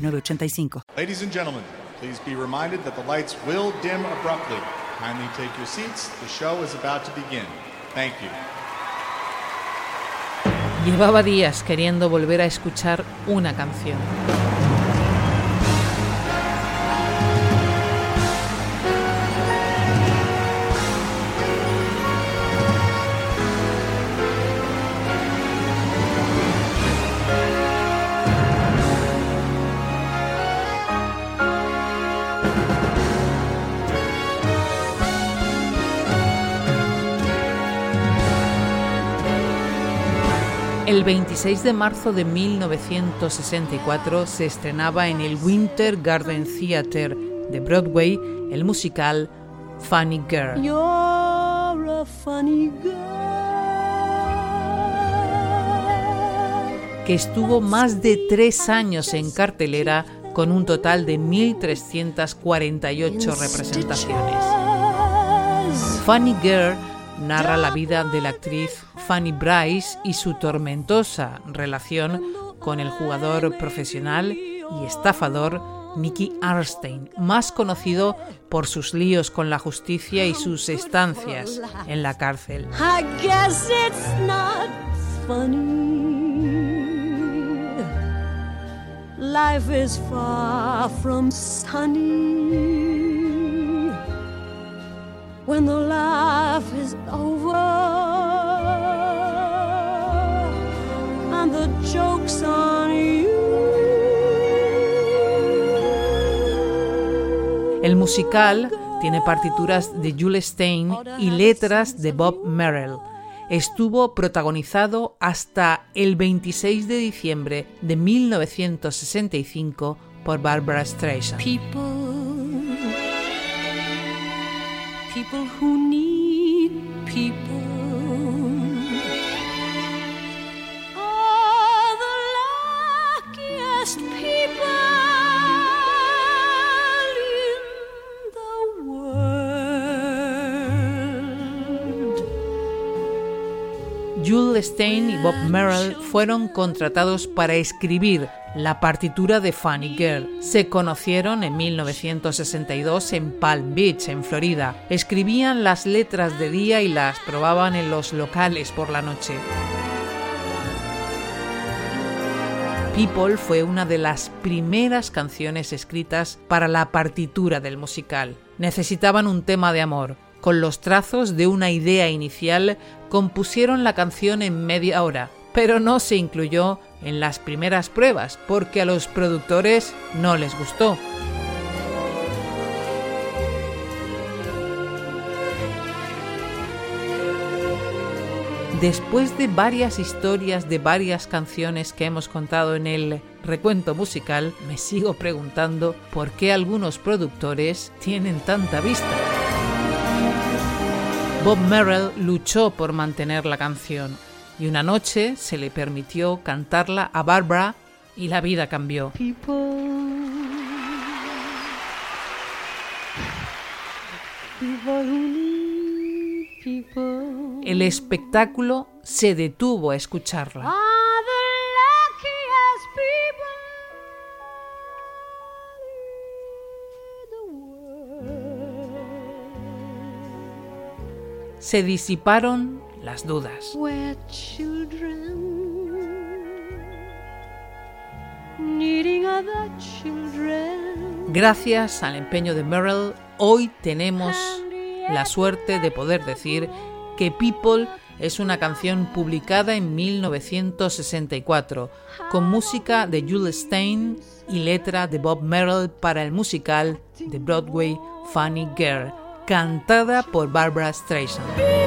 Ladies and gentlemen, please be reminded that the lights will dim abruptly. Kindly take your seats. The show is about to begin. Thank you. Llevaba días queriendo volver a escuchar una canción. El 26 de marzo de 1964 se estrenaba en el Winter Garden Theatre de Broadway el musical Funny Girl. que estuvo más de tres años en cartelera con un total de 1.348 representaciones. Funny Girl narra la vida de la actriz Fanny Bryce y su tormentosa relación con el jugador profesional y estafador Nicky Arstein, más conocido por sus líos con la justicia y sus estancias en la cárcel. Life is far from when the life is over and the joke's on you. El musical tiene partituras de Jules Stein y letras de Bob Merrill. Estuvo protagonizado hasta el 26 de diciembre de 1965 por Barbara Streisand. people who need people. People. Jules Stein y Bob Merrill fueron contratados para escribir la partitura de Funny Girl. Se conocieron en 1962 en Palm Beach, en Florida. Escribían las letras de día y las probaban en los locales por la noche. People fue una de las primeras canciones escritas para la partitura del musical. Necesitaban un tema de amor. Con los trazos de una idea inicial compusieron la canción en media hora, pero no se incluyó en las primeras pruebas porque a los productores no les gustó. Después de varias historias de varias canciones que hemos contado en el recuento musical, me sigo preguntando por qué algunos productores tienen tanta vista. Bob Merrill luchó por mantener la canción, y una noche se le permitió cantarla a Barbara y la vida cambió. El espectáculo se detuvo a escucharla. Se disiparon las dudas. Gracias al empeño de Merrill, hoy tenemos la suerte de poder decir que People es una canción publicada en 1964, con música de Jules Stein y letra de Bob Merrill para el musical de Broadway Funny Girl, cantada por Barbara Streisand.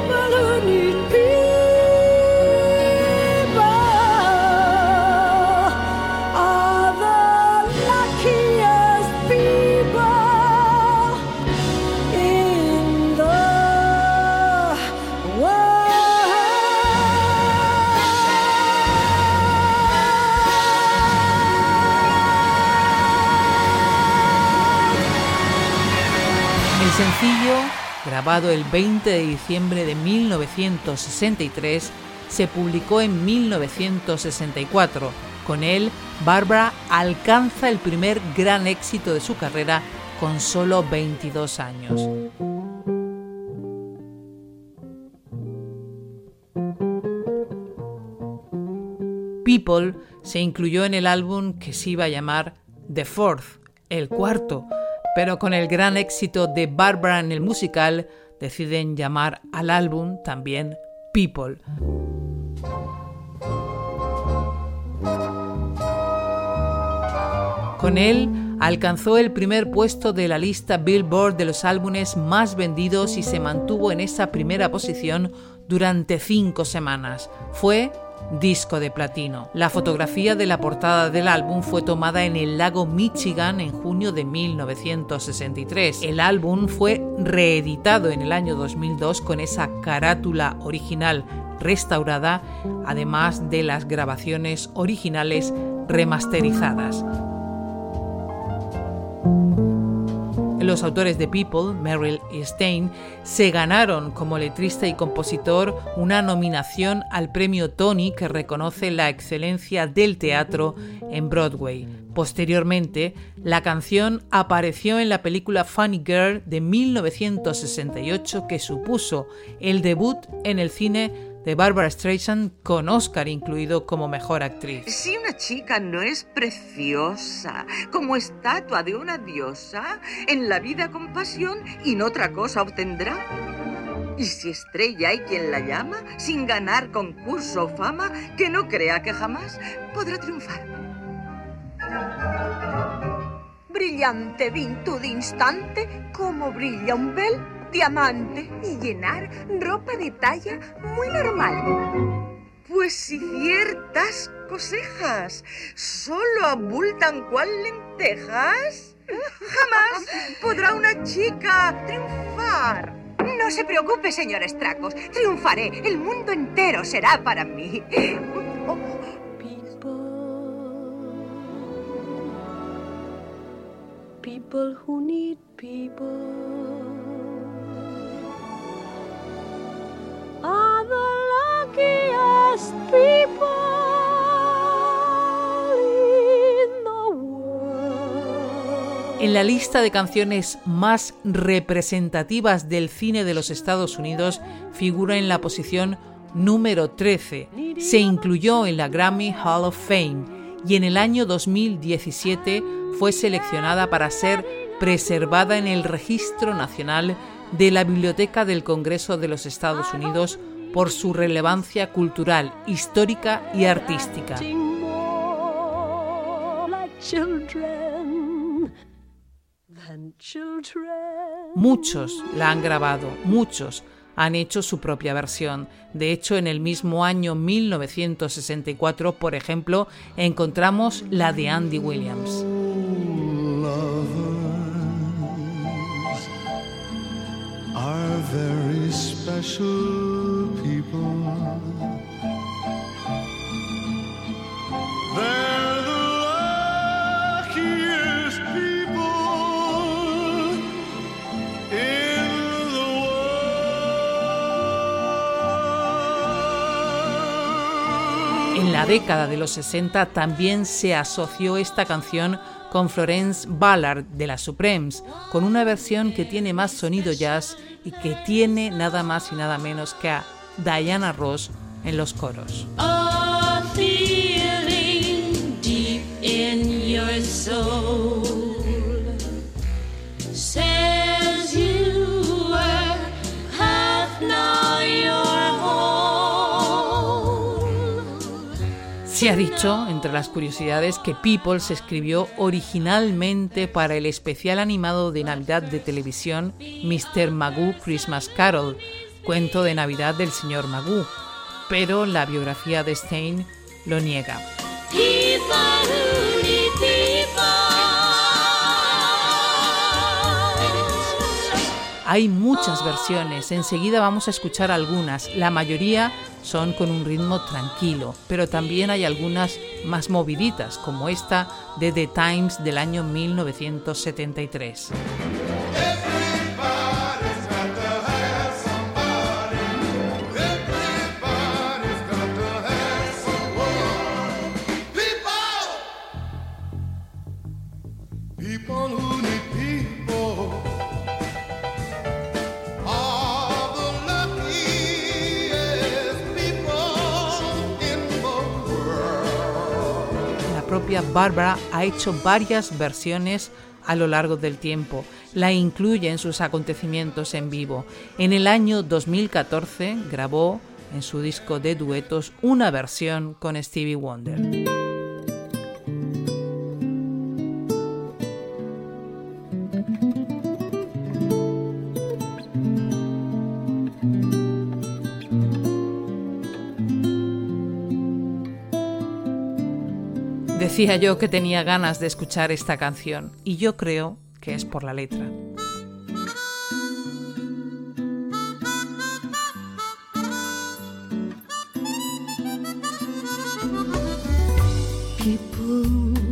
El 20 de diciembre de 1963, se publicó en 1964. Con él, Barbara alcanza el primer gran éxito de su carrera con solo 22 años. People se incluyó en el álbum que se iba a llamar The Fourth, el cuarto, pero con el gran éxito de Barbara en el musical, deciden llamar al álbum también People. Con él alcanzó el primer puesto de la lista Billboard de los álbumes más vendidos y se mantuvo en esa primera posición durante cinco semanas. Fue disco de platino. La fotografía de la portada del álbum fue tomada en el lago Michigan en junio de 1963. El álbum fue reeditado en el año 2002 con esa carátula original restaurada, además de las grabaciones originales remasterizadas. Los autores de People, Merrill y Stein, se ganaron como letrista y compositor una nominación al premio Tony que reconoce la excelencia del teatro en Broadway. Posteriormente, la canción apareció en la película Funny Girl de 1968 que supuso el debut en el cine de Barbara Streisand con Oscar incluido como mejor actriz. Si una chica no es preciosa, como estatua de una diosa, en la vida con pasión y no otra cosa obtendrá. Y si estrella hay quien la llama, sin ganar concurso o fama, que no crea que jamás podrá triunfar. Brillante virtud instante, como brilla un bel diamante y llenar ropa de talla muy normal. Pues si ciertas cosejas solo abultan cual lentejas, jamás podrá una chica triunfar. No se preocupe, señor Estracos. Triunfaré. El mundo entero será para mí. People who need people. En la lista de canciones más representativas del cine de los Estados Unidos figura en la posición número 13. Se incluyó en la Grammy Hall of Fame y en el año 2017 fue seleccionada para ser preservada en el Registro Nacional de la Biblioteca del Congreso de los Estados Unidos por su relevancia cultural, histórica y artística. Muchos la han grabado, muchos han hecho su propia versión. De hecho, en el mismo año 1964, por ejemplo, encontramos la de Andy Williams. En la década de los 60 también se asoció esta canción con Florence Ballard de las Supremes, con una versión que tiene más sonido jazz y que tiene nada más y nada menos que a Diana Ross en los coros. Se ha dicho, entre las curiosidades, que People se escribió originalmente para el especial animado de Navidad de televisión Mr. Magoo Christmas Carol, cuento de Navidad del señor Magoo, pero la biografía de Stein lo niega. Hay muchas versiones, enseguida vamos a escuchar algunas, la mayoría son con un ritmo tranquilo, pero también hay algunas más moviditas, como esta de The Times del año 1973. Barbara ha hecho varias versiones a lo largo del tiempo. La incluye en sus acontecimientos en vivo. En el año 2014 grabó en su disco de duetos una versión con Stevie Wonder. Decía yo que tenía ganas de escuchar esta canción y yo creo que es por la letra.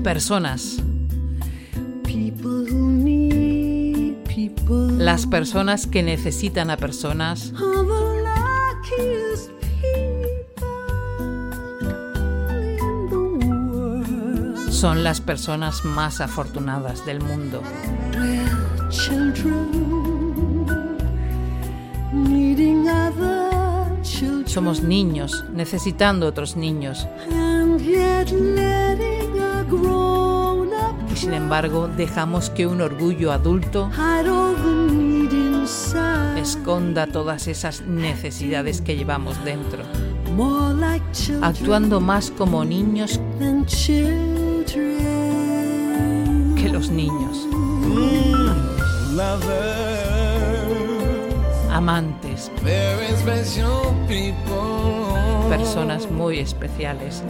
Personas. Las personas que necesitan a personas son las personas más afortunadas del mundo. Somos niños necesitando otros niños. Y sin embargo dejamos que un orgullo adulto esconda todas esas necesidades que llevamos dentro, actuando más como niños los niños. Amantes. Personas muy especiales.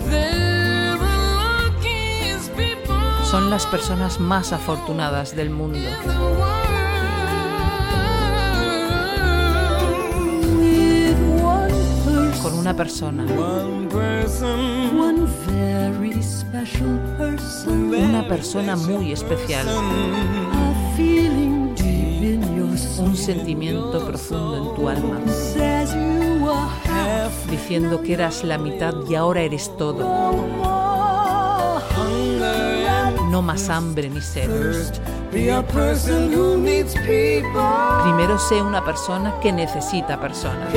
Son las personas más afortunadas del mundo. Con una persona una persona muy especial, un sentimiento profundo en tu alma, diciendo que eras la mitad y ahora eres todo. No más hambre ni sed. Primero sé una persona que necesita personas.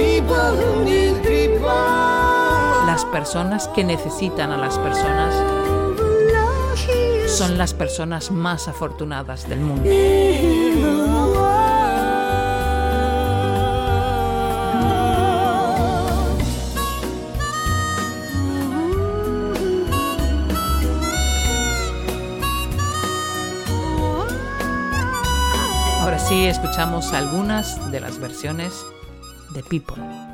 Las personas que necesitan a las personas son las personas más afortunadas del mundo. Ahora sí, escuchamos algunas de las versiones de People.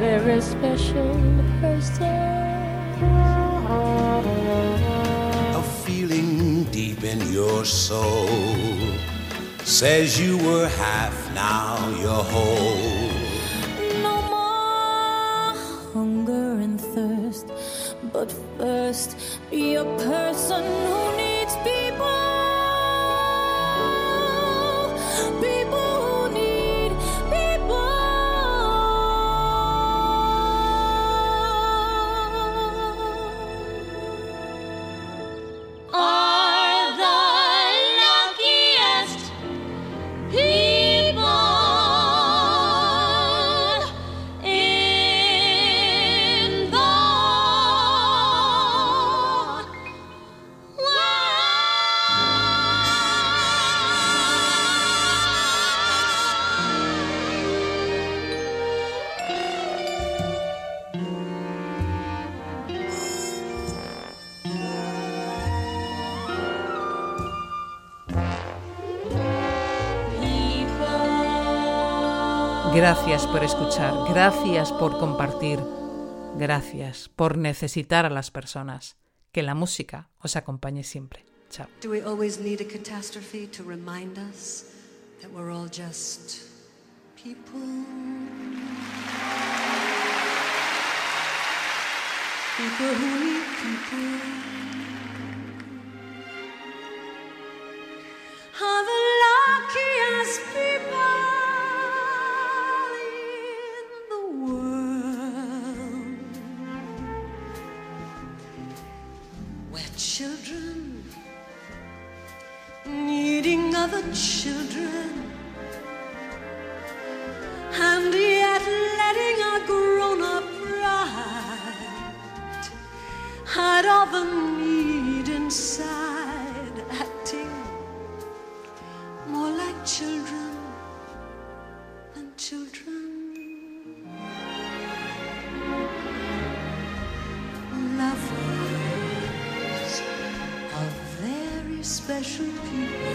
very special person. A feeling deep in your soul says you were half, now you're whole. No more hunger and thirst, but first be a person who needs people. Gracias por escuchar, gracias por compartir, gracias por necesitar a las personas. Que la música os acompañe siempre. Chao. Do we always need a catastrophe to remind us that we're all just people? People who need people. Are the luckiest people children needing other children, and yet letting our grown up pride hide all the need inside, acting more like children very special people.